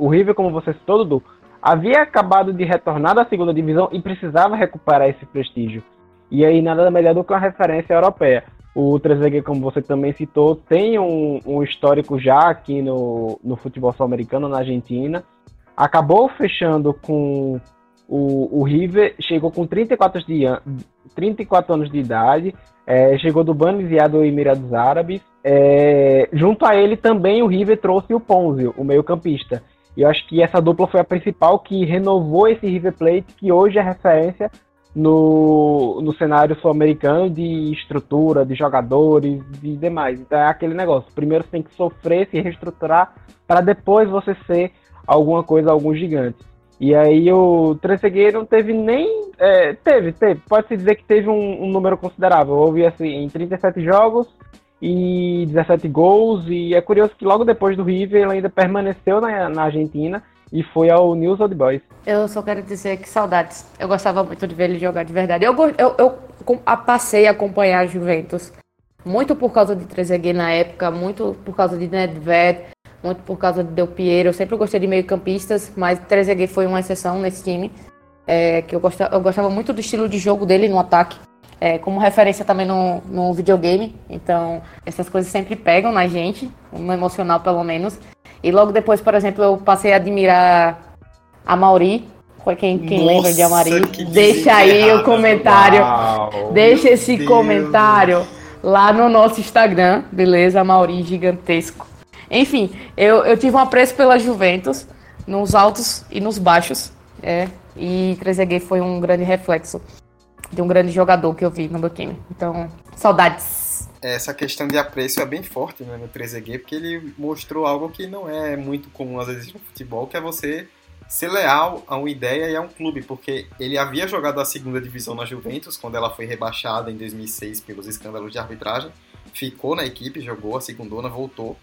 O River, como você citou, Dudu, havia acabado de retornar da segunda divisão e precisava recuperar esse prestígio. E aí nada melhor do que uma referência europeia. O Trezeguet, como você também citou, tem um, um histórico já aqui no, no futebol sul-americano, na Argentina. Acabou fechando com o, o River, chegou com 34, de, 34 anos de idade, é, chegou do Banizia do Emirados Árabes. É, junto a ele também o River trouxe o Ponzio, o meio-campista. E eu acho que essa dupla foi a principal que renovou esse River Plate, que hoje é referência no, no cenário sul-americano de estrutura, de jogadores e demais. Então é aquele negócio. Primeiro você tem que sofrer, se reestruturar, para depois você ser alguma coisa, algum gigante. E aí o Trezeguet não teve nem. É, teve, teve. Pode-se dizer que teve um, um, número considerável. Houve assim, em 37 jogos e 17 gols. E é curioso que logo depois do River ele ainda permaneceu na, na Argentina e foi ao News Old Boys. Eu só quero dizer que saudades. Eu gostava muito de ver ele jogar de verdade. Eu, eu, eu passei a acompanhar a Juventus muito por causa de Trezeguet na época, muito por causa de Nedved, muito por causa de Del Piero. Eu sempre gostei de meio-campistas, mas Trezeguet foi uma exceção nesse time. É, que eu gostava, eu gostava muito do estilo de jogo dele no ataque é, como referência também no, no videogame. Então, essas coisas sempre pegam na gente, no emocional pelo menos. E logo depois, por exemplo, eu passei a admirar a Mauri. Quem, quem Nossa, lembra de Amari, deixa aí o comentário. Uau, deixa esse Deus. comentário lá no nosso Instagram, beleza? Mauri gigantesco. Enfim, eu, eu tive um apreço pela Juventus, nos altos e nos baixos. É, e Trezeguet foi um grande reflexo de um grande jogador que eu vi no meu time. Então, saudades. Essa questão de apreço é bem forte né, no 3G, porque ele mostrou algo que não é muito comum às vezes no futebol, que é você ser leal a uma ideia e a um clube, porque ele havia jogado a segunda divisão na Juventus, quando ela foi rebaixada em 2006 pelos escândalos de arbitragem, ficou na equipe, jogou a segundona, voltou,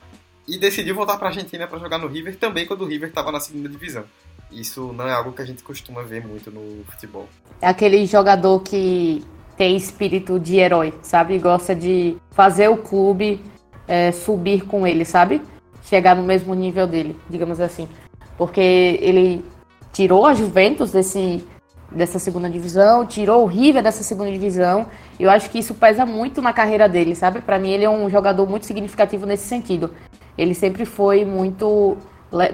e decidiu voltar para a Argentina para jogar no River também quando o River estava na segunda divisão. Isso não é algo que a gente costuma ver muito no futebol. É aquele jogador que tem espírito de herói, sabe? Gosta de fazer o clube é, subir com ele, sabe? Chegar no mesmo nível dele, digamos assim. Porque ele tirou a Juventus desse, dessa segunda divisão, tirou o River dessa segunda divisão. Eu acho que isso pesa muito na carreira dele, sabe? Para mim, ele é um jogador muito significativo nesse sentido. Ele sempre foi muito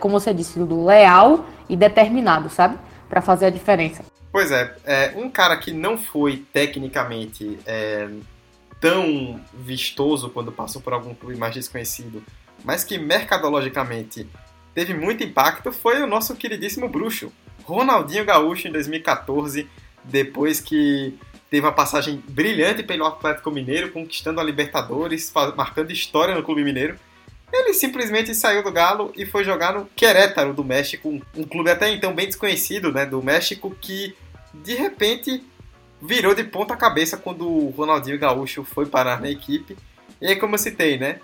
como você disse, do leal e determinado, sabe? Para fazer a diferença. Pois é, é, um cara que não foi tecnicamente é, tão vistoso quando passou por algum clube mais desconhecido, mas que mercadologicamente teve muito impacto foi o nosso queridíssimo bruxo, Ronaldinho Gaúcho, em 2014, depois que teve uma passagem brilhante pelo Atlético Mineiro, conquistando a Libertadores, marcando história no Clube Mineiro. Ele simplesmente saiu do Galo e foi jogar no Querétaro do México, um clube até então bem desconhecido, né, do México que de repente virou de ponta cabeça quando o Ronaldinho Gaúcho foi parar na equipe. E aí como eu citei, né,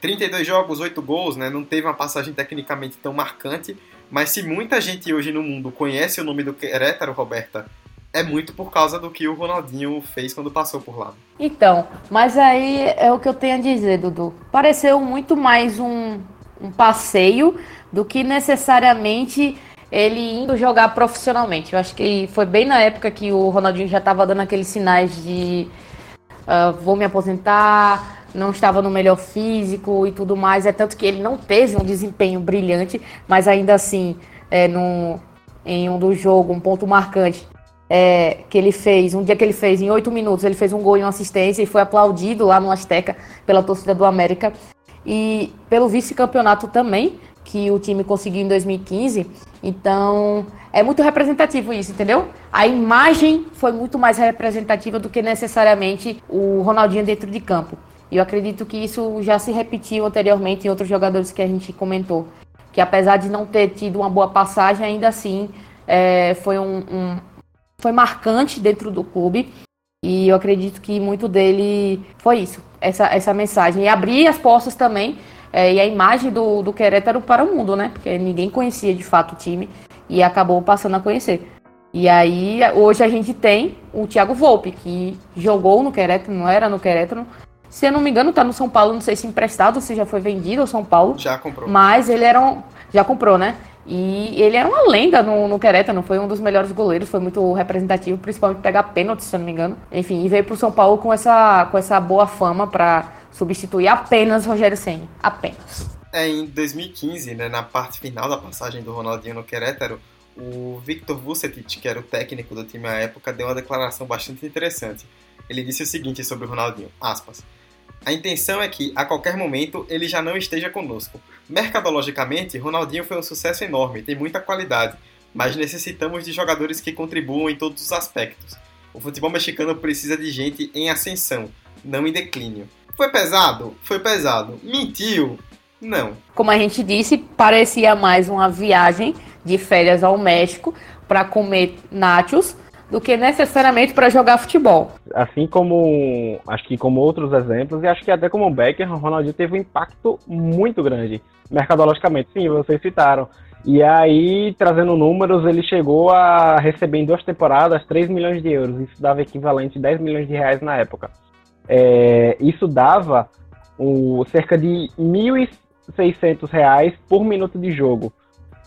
32 jogos, 8 gols, né, não teve uma passagem tecnicamente tão marcante, mas se muita gente hoje no mundo conhece o nome do Querétaro, Roberta, é muito por causa do que o Ronaldinho fez quando passou por lá. Então, mas aí é o que eu tenho a dizer, Dudu. Pareceu muito mais um, um passeio do que necessariamente ele indo jogar profissionalmente. Eu acho que foi bem na época que o Ronaldinho já estava dando aqueles sinais de uh, vou me aposentar, não estava no melhor físico e tudo mais. É tanto que ele não teve um desempenho brilhante, mas ainda assim, é, no, em um do jogo, um ponto marcante, é, que ele fez, um dia que ele fez, em oito minutos, ele fez um gol e uma assistência e foi aplaudido lá no Azteca pela torcida do América. E pelo vice-campeonato também, que o time conseguiu em 2015. Então, é muito representativo isso, entendeu? A imagem foi muito mais representativa do que necessariamente o Ronaldinho dentro de campo. E eu acredito que isso já se repetiu anteriormente em outros jogadores que a gente comentou. Que apesar de não ter tido uma boa passagem, ainda assim é, foi um, um foi marcante dentro do clube. E eu acredito que muito dele foi isso, essa, essa mensagem. E abrir as portas também, é, e a imagem do, do Querétaro para o mundo, né? Porque ninguém conhecia de fato o time e acabou passando a conhecer. E aí, hoje a gente tem o Thiago Volpe, que jogou no Querétaro, não era no Querétaro. Se eu não me engano, tá no São Paulo, não sei se emprestado, se já foi vendido ao São Paulo. Já comprou. Mas ele era um. Já comprou, né? E ele era uma lenda no, no Querétaro, foi um dos melhores goleiros, foi muito representativo, principalmente pegar pênalti, se eu não me engano. Enfim, e veio para o São Paulo com essa, com essa boa fama para substituir apenas Rogério Senna. Apenas. É, em 2015, né, na parte final da passagem do Ronaldinho no Querétaro, o Victor Vucetic, que era o técnico do time à época, deu uma declaração bastante interessante. Ele disse o seguinte sobre o Ronaldinho, aspas, a intenção é que, a qualquer momento, ele já não esteja conosco. Mercadologicamente, Ronaldinho foi um sucesso enorme, tem muita qualidade, mas necessitamos de jogadores que contribuam em todos os aspectos. O futebol mexicano precisa de gente em ascensão, não em declínio. Foi pesado? Foi pesado. Mentiu? Não. Como a gente disse, parecia mais uma viagem de férias ao México para comer nachos do que necessariamente para jogar futebol. Assim como acho que como outros exemplos, e acho que até como o Becker, o Ronaldinho teve um impacto muito grande mercadologicamente. Sim, vocês citaram. E aí, trazendo números, ele chegou a receber em duas temporadas 3 milhões de euros. Isso dava equivalente a 10 milhões de reais na época. É, isso dava o, cerca de 1.600 reais por minuto de jogo.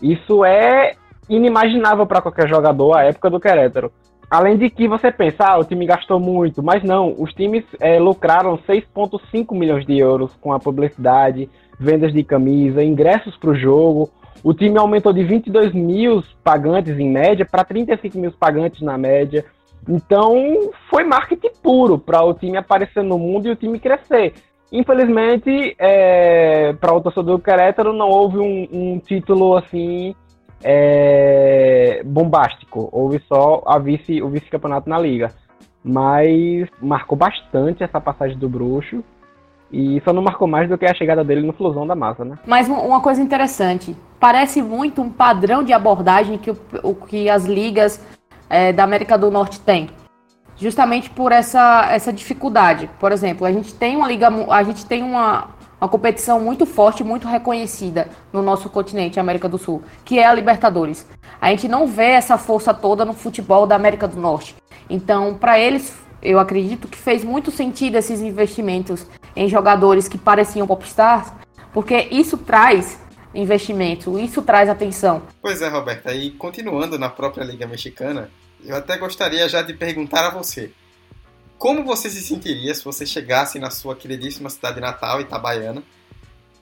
Isso é inimaginável para qualquer jogador à época do Querétaro. Além de que você pensa, ah, o time gastou muito, mas não, os times é, lucraram 6,5 milhões de euros com a publicidade, vendas de camisa, ingressos para o jogo. O time aumentou de 22 mil pagantes em média para 35 mil pagantes na média. Então, foi marketing puro para o time aparecer no mundo e o time crescer. Infelizmente, é, para o torcedor do Querétaro, não houve um, um título assim é, bombástico. Houve só a vice, o vice-campeonato na liga. Mas marcou bastante essa passagem do Bruxo. E só não marcou mais do que a chegada dele no Flusão da Massa, né? Mas uma coisa interessante, parece muito um padrão de abordagem que, o, que as ligas é, da América do Norte têm. Justamente por essa, essa dificuldade. Por exemplo, a gente tem uma liga, a gente tem uma, uma competição muito forte, muito reconhecida no nosso continente, América do Sul, que é a Libertadores. A gente não vê essa força toda no futebol da América do Norte. Então, para eles, eu acredito que fez muito sentido esses investimentos em jogadores que pareciam popstars, porque isso traz investimento, isso traz atenção. Pois é, Roberta, e continuando na própria Liga Mexicana, eu até gostaria já de perguntar a você. Como você se sentiria se você chegasse na sua queridíssima cidade natal, Itabaiana,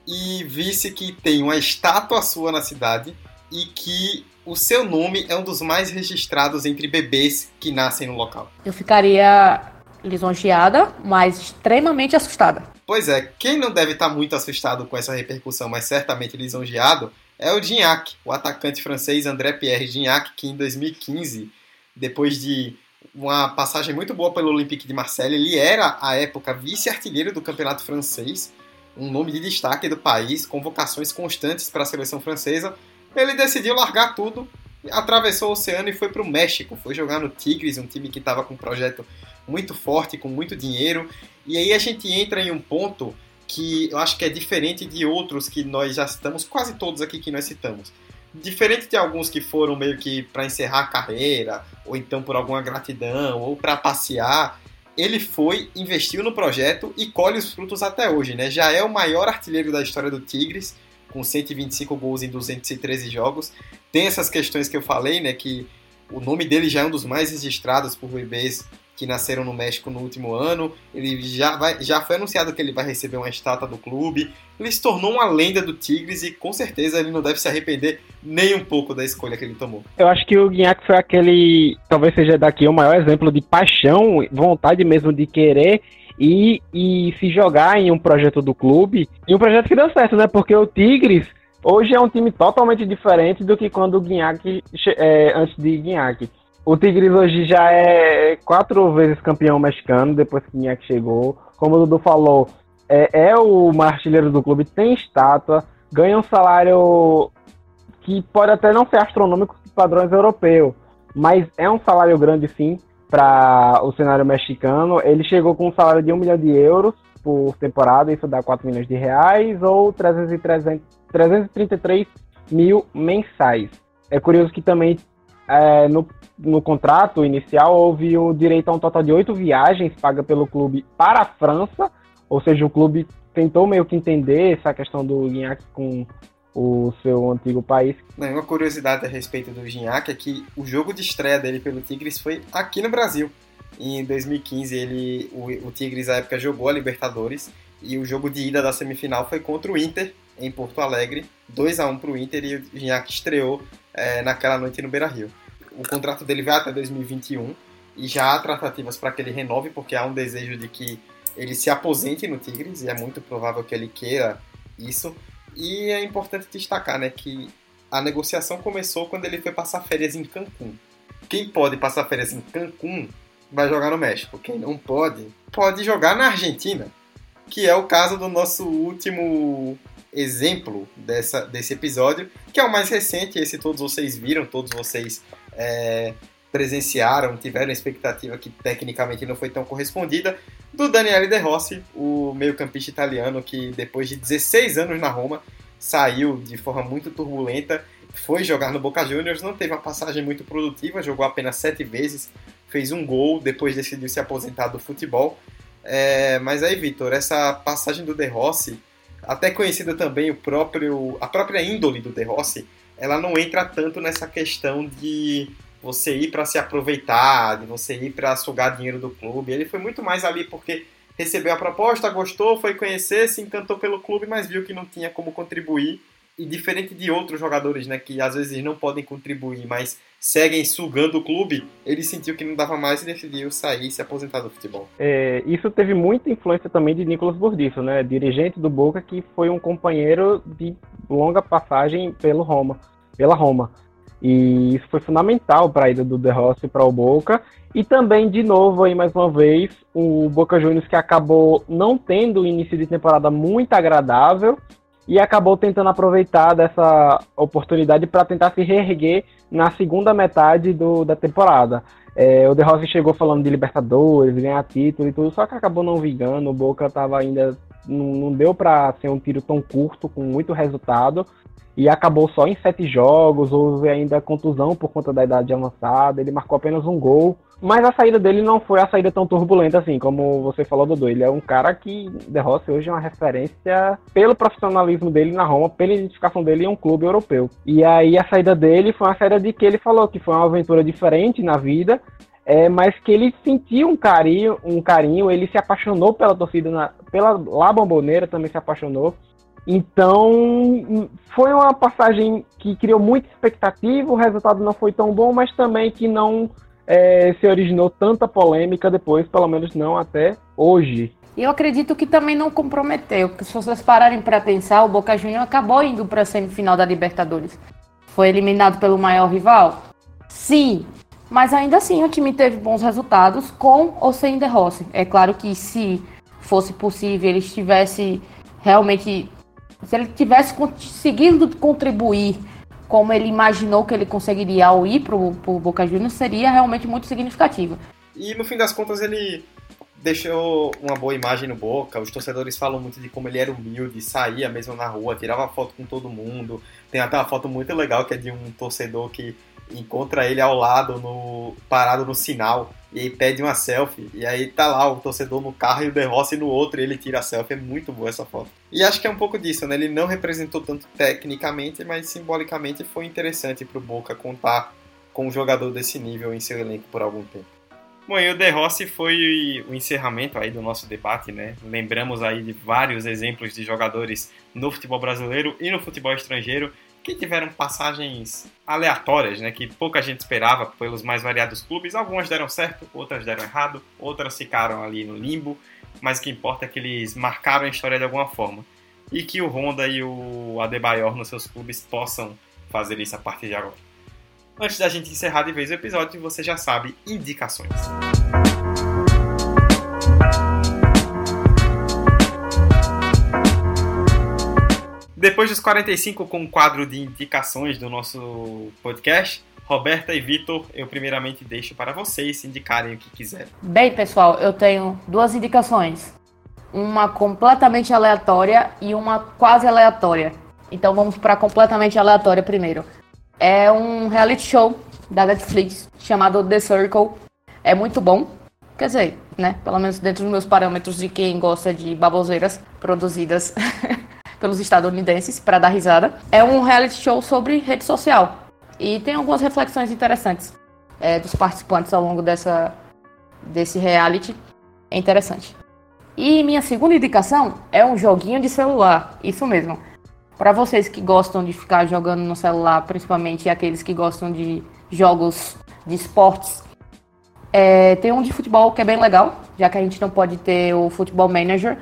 e visse que tem uma estátua sua na cidade e que o seu nome é um dos mais registrados entre bebês que nascem no local? Eu ficaria lisonjeada, mas extremamente assustada. Pois é, quem não deve estar muito assustado com essa repercussão, mas certamente lisonjeado, é o Gignac, o atacante francês André Pierre Gignac, que em 2015, depois de uma passagem muito boa pelo Olympique de Marseille, ele era, à época, vice-artilheiro do campeonato francês, um nome de destaque do país, convocações constantes para a seleção francesa. Ele decidiu largar tudo, atravessou o oceano e foi para o México. Foi jogar no Tigres, um time que estava com um projeto muito forte, com muito dinheiro. E aí a gente entra em um ponto que eu acho que é diferente de outros que nós já citamos, quase todos aqui que nós citamos. Diferente de alguns que foram meio que para encerrar a carreira, ou então por alguma gratidão, ou para passear, ele foi, investiu no projeto e colhe os frutos até hoje, né? Já é o maior artilheiro da história do Tigres, com 125 gols em 213 jogos. Tem essas questões que eu falei, né? Que o nome dele já é um dos mais registrados por bebês que nasceram no México no último ano. Ele já, vai, já foi anunciado que ele vai receber uma estátua do clube. Ele se tornou uma lenda do Tigres e com certeza ele não deve se arrepender nem um pouco da escolha que ele tomou. Eu acho que o Guinhac foi aquele, talvez seja daqui o maior exemplo de paixão, vontade mesmo de querer e, e se jogar em um projeto do clube. E um projeto que deu certo, né? Porque o Tigres hoje é um time totalmente diferente do que quando o Guinhac, é, antes de Guinhac. O Tigres hoje já é quatro vezes campeão mexicano, depois que Guinhac chegou. Como o Dudu falou, é, é o artilheiro do clube, tem estátua, ganha um salário que pode até não ser astronômico para padrões europeus, mas é um salário grande sim para o cenário mexicano. Ele chegou com um salário de um milhão de euros por temporada, isso dá 4 milhões de reais, ou 333 mil mensais. É curioso que também é, no, no contrato inicial houve o direito a um total de oito viagens paga pelo clube para a França, ou seja, o clube tentou meio que entender essa questão do Guignac com o seu antigo país. Uma curiosidade a respeito do Gignac é que o jogo de estreia dele pelo Tigres foi aqui no Brasil. Em 2015, ele, o, o Tigres, na época, jogou a Libertadores e o jogo de ida da semifinal foi contra o Inter, em Porto Alegre, 2 a 1 para o Inter e o Gignac estreou é, naquela noite no Beira Rio. O contrato dele vai até 2021 e já há tratativas para que ele renove, porque há um desejo de que ele se aposente no Tigres e é muito provável que ele queira isso. E é importante destacar né, que a negociação começou quando ele foi passar férias em Cancún. Quem pode passar férias em Cancún vai jogar no México. Quem não pode, pode jogar na Argentina. Que é o caso do nosso último exemplo dessa, desse episódio, que é o mais recente, esse todos vocês viram, todos vocês é, presenciaram, tiveram expectativa que tecnicamente não foi tão correspondida, do Daniele De Rossi, o meio-campista italiano que depois de 16 anos na Roma saiu de forma muito turbulenta, foi jogar no Boca Juniors, não teve uma passagem muito produtiva, jogou apenas sete vezes, fez um gol, depois decidiu se aposentar do futebol. É, mas aí, Vitor, essa passagem do De Rossi, até conhecida também o próprio, a própria índole do De Rossi, ela não entra tanto nessa questão de você ir para se aproveitar, de você ir para sugar dinheiro do clube. Ele foi muito mais ali porque recebeu a proposta, gostou, foi conhecer, se encantou pelo clube, mas viu que não tinha como contribuir. E diferente de outros jogadores, né, que às vezes não podem contribuir, mas seguem sugando o clube, ele sentiu que não dava mais e decidiu sair e se aposentar do futebol. É, isso teve muita influência também de Nicolas Burdisso, né, dirigente do Boca, que foi um companheiro de longa passagem pelo Roma, pela Roma. E isso foi fundamental para a ida do De Rossi para o Boca. E também, de novo, aí mais uma vez, o Boca Juniors que acabou não tendo um início de temporada muito agradável e acabou tentando aproveitar dessa oportunidade para tentar se reerguer na segunda metade do, da temporada. É, o De Rossi chegou falando de Libertadores, ganhar título e tudo, só que acabou não vingando. O Boca estava ainda. Não, não deu para ser um tiro tão curto, com muito resultado e acabou só em sete jogos, houve ainda contusão por conta da idade avançada, ele marcou apenas um gol, mas a saída dele não foi a saída tão turbulenta assim, como você falou, Dudu. Ele é um cara que De Rossi hoje é uma referência pelo profissionalismo dele na Roma, pela identificação dele em um clube europeu. E aí a saída dele foi uma saída de que ele falou que foi uma aventura diferente na vida, é, mas que ele sentiu um carinho, um carinho, ele se apaixonou pela torcida, na, pela La Bomboneira também se apaixonou. Então, foi uma passagem que criou muita expectativa, o resultado não foi tão bom, mas também que não é, se originou tanta polêmica depois, pelo menos não até hoje. Eu acredito que também não comprometeu, porque se vocês pararem para pensar, o Boca Juniors acabou indo para a semifinal da Libertadores. Foi eliminado pelo maior rival? Sim, mas ainda assim o time teve bons resultados com ou sem De Rossi. É claro que se fosse possível, ele estivesse realmente se ele tivesse conseguido contribuir como ele imaginou que ele conseguiria ao ir para o Boca Juniors, seria realmente muito significativo. E no fim das contas ele deixou uma boa imagem no Boca. Os torcedores falam muito de como ele era humilde, saía mesmo na rua, tirava foto com todo mundo. Tem até uma foto muito legal que é de um torcedor que encontra ele ao lado, no parado no sinal, e aí pede uma selfie. E aí tá lá o torcedor no carro e o De Rossi no outro, e ele tira a selfie. É muito boa essa foto. E acho que é um pouco disso, né? Ele não representou tanto tecnicamente, mas simbolicamente foi interessante pro Boca contar com um jogador desse nível em seu elenco por algum tempo. Bom, e o De Rossi foi o encerramento aí do nosso debate, né? Lembramos aí de vários exemplos de jogadores no futebol brasileiro e no futebol estrangeiro que tiveram passagens aleatórias, né, que pouca gente esperava pelos mais variados clubes. Algumas deram certo, outras deram errado, outras ficaram ali no limbo, mas o que importa é que eles marcaram a história de alguma forma. E que o Honda e o Adebayor nos seus clubes possam fazer isso a partir de agora. Antes da gente encerrar de vez o episódio, você já sabe, indicações. Depois dos 45 com o quadro de indicações do nosso podcast, Roberta e Vitor, eu primeiramente deixo para vocês indicarem o que quiserem. Bem, pessoal, eu tenho duas indicações. Uma completamente aleatória e uma quase aleatória. Então vamos para completamente aleatória primeiro. É um reality show da Netflix chamado The Circle. É muito bom. Quer dizer, né? Pelo menos dentro dos meus parâmetros de quem gosta de baboseiras produzidas pelos estadunidenses para dar risada. É um reality show sobre rede social e tem algumas reflexões interessantes é, dos participantes ao longo dessa, desse reality. É interessante. E minha segunda indicação é um joguinho de celular, isso mesmo. Para vocês que gostam de ficar jogando no celular, principalmente aqueles que gostam de jogos de esportes, é, tem um de futebol que é bem legal, já que a gente não pode ter o Futebol Manager.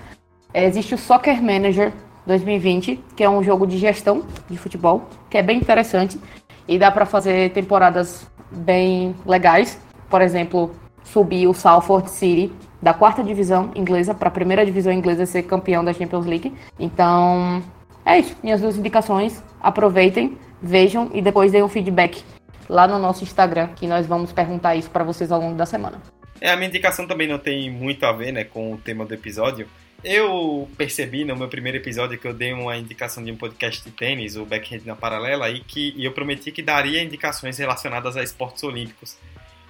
É, existe o Soccer Manager, 2020, que é um jogo de gestão de futebol, que é bem interessante e dá para fazer temporadas bem legais. Por exemplo, subir o Salford City da quarta divisão inglesa para a primeira divisão inglesa ser campeão da Champions League. Então, é isso. Minhas duas indicações. Aproveitem, vejam e depois deem um feedback lá no nosso Instagram, que nós vamos perguntar isso para vocês ao longo da semana. É, a minha indicação também não tem muito a ver né, com o tema do episódio. Eu percebi no meu primeiro episódio que eu dei uma indicação de um podcast de tênis, o Backhand na Paralela, e que e eu prometi que daria indicações relacionadas a esportes olímpicos.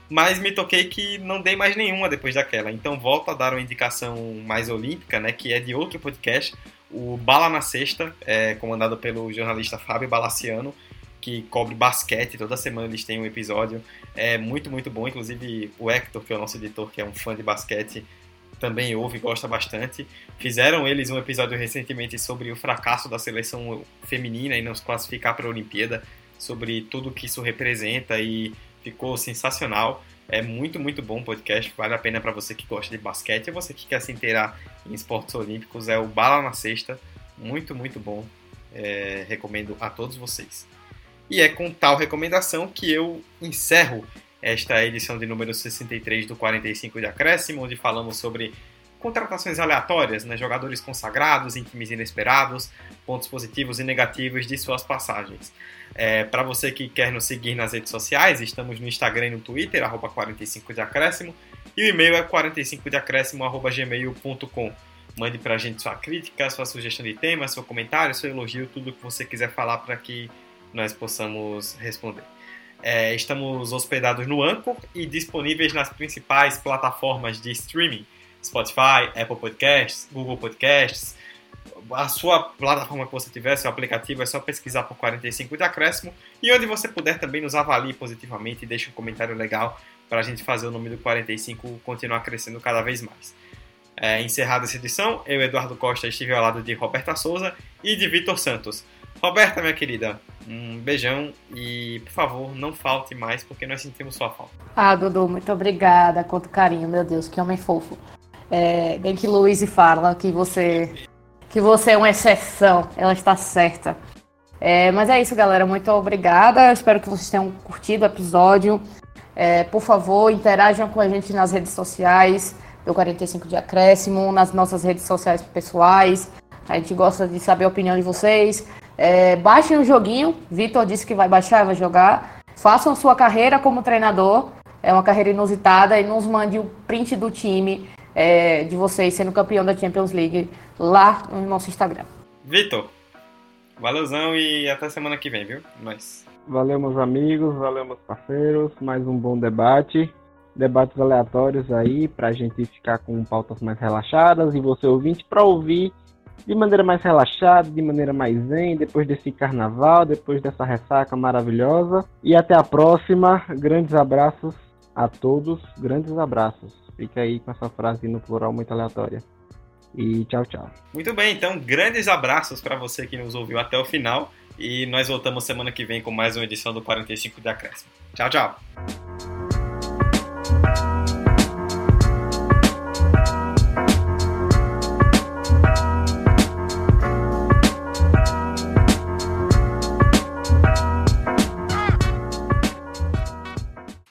Mas me toquei que não dei mais nenhuma depois daquela. Então volto a dar uma indicação mais olímpica, né, que é de outro podcast, o Bala na Sexta, é, comandado pelo jornalista Fábio Balaciano, que cobre basquete. Toda semana eles têm um episódio. É muito, muito bom. Inclusive o Hector, que é o nosso editor, que é um fã de basquete, também ouve e gosta bastante. Fizeram eles um episódio recentemente sobre o fracasso da seleção feminina e não se classificar para a Olimpíada, sobre tudo que isso representa e ficou sensacional. É muito, muito bom o podcast, vale a pena para você que gosta de basquete e você que quer se inteirar em esportes olímpicos. É o Bala na Sexta, muito, muito bom. É, recomendo a todos vocês. E é com tal recomendação que eu encerro esta edição de número 63 do 45 de Acréscimo, onde falamos sobre contratações aleatórias, né? jogadores consagrados em times inesperados, pontos positivos e negativos de suas passagens. É, Para você que quer nos seguir nas redes sociais, estamos no Instagram e no Twitter, arroba 45 de Acréscimo, e o e-mail é 45deacréscimo.gmail.com. Mande para a gente sua crítica, sua sugestão de tema, seu comentário, seu elogio, tudo que você quiser falar para que nós possamos responder. É, estamos hospedados no Anchor e disponíveis nas principais plataformas de streaming: Spotify, Apple Podcasts, Google Podcasts. A sua plataforma que você tiver, seu aplicativo, é só pesquisar por 45 de acréscimo. E onde você puder também nos avalie positivamente e deixe um comentário legal para a gente fazer o nome do 45 continuar crescendo cada vez mais. É, encerrada essa edição, eu, Eduardo Costa, estive ao lado de Roberta Souza e de Vitor Santos. Roberta, minha querida, um beijão e, por favor, não falte mais, porque nós sentimos sua falta. Ah, Dudu, muito obrigada. Quanto carinho, meu Deus, que homem fofo. É, bem que Luiz fala que você que você é uma exceção, ela está certa. É, mas é isso, galera. Muito obrigada. Espero que vocês tenham curtido o episódio. É, por favor, interajam com a gente nas redes sociais do 45 de Acréscimo, nas nossas redes sociais pessoais. A gente gosta de saber a opinião de vocês. É, baixem o joguinho. Vitor disse que vai baixar, vai jogar. Façam sua carreira como treinador. É uma carreira inusitada. E nos mande o print do time é, de vocês sendo campeão da Champions League lá no nosso Instagram. Vitor, valeuzão e até semana que vem, viu? Nós. Valeu, meus amigos, valeu, meus parceiros. Mais um bom debate. Debates aleatórios aí, pra gente ficar com pautas mais relaxadas e você ouvinte para ouvir de maneira mais relaxada, de maneira mais zen, depois desse carnaval, depois dessa ressaca maravilhosa. E até a próxima. Grandes abraços a todos, grandes abraços. Fica aí com essa frase no plural muito aleatória. E tchau, tchau. Muito bem, então grandes abraços para você que nos ouviu até o final. E nós voltamos semana que vem com mais uma edição do 45 de Acréscimo. Tchau, tchau.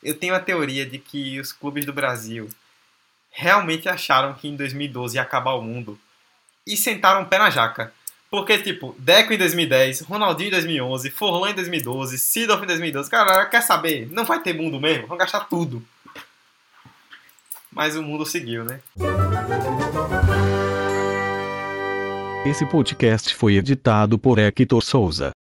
Eu tenho a teoria de que os clubes do Brasil realmente acharam que em 2012 ia acabar o mundo e sentaram o pé na jaca. Porque, tipo, Deco em 2010, Ronaldinho em 2011, Forlan em 2012, Sidorf em 2012. Cara, quer saber? Não vai ter mundo mesmo, vão gastar tudo. Mas o mundo seguiu, né? Esse podcast foi editado por Hector Souza.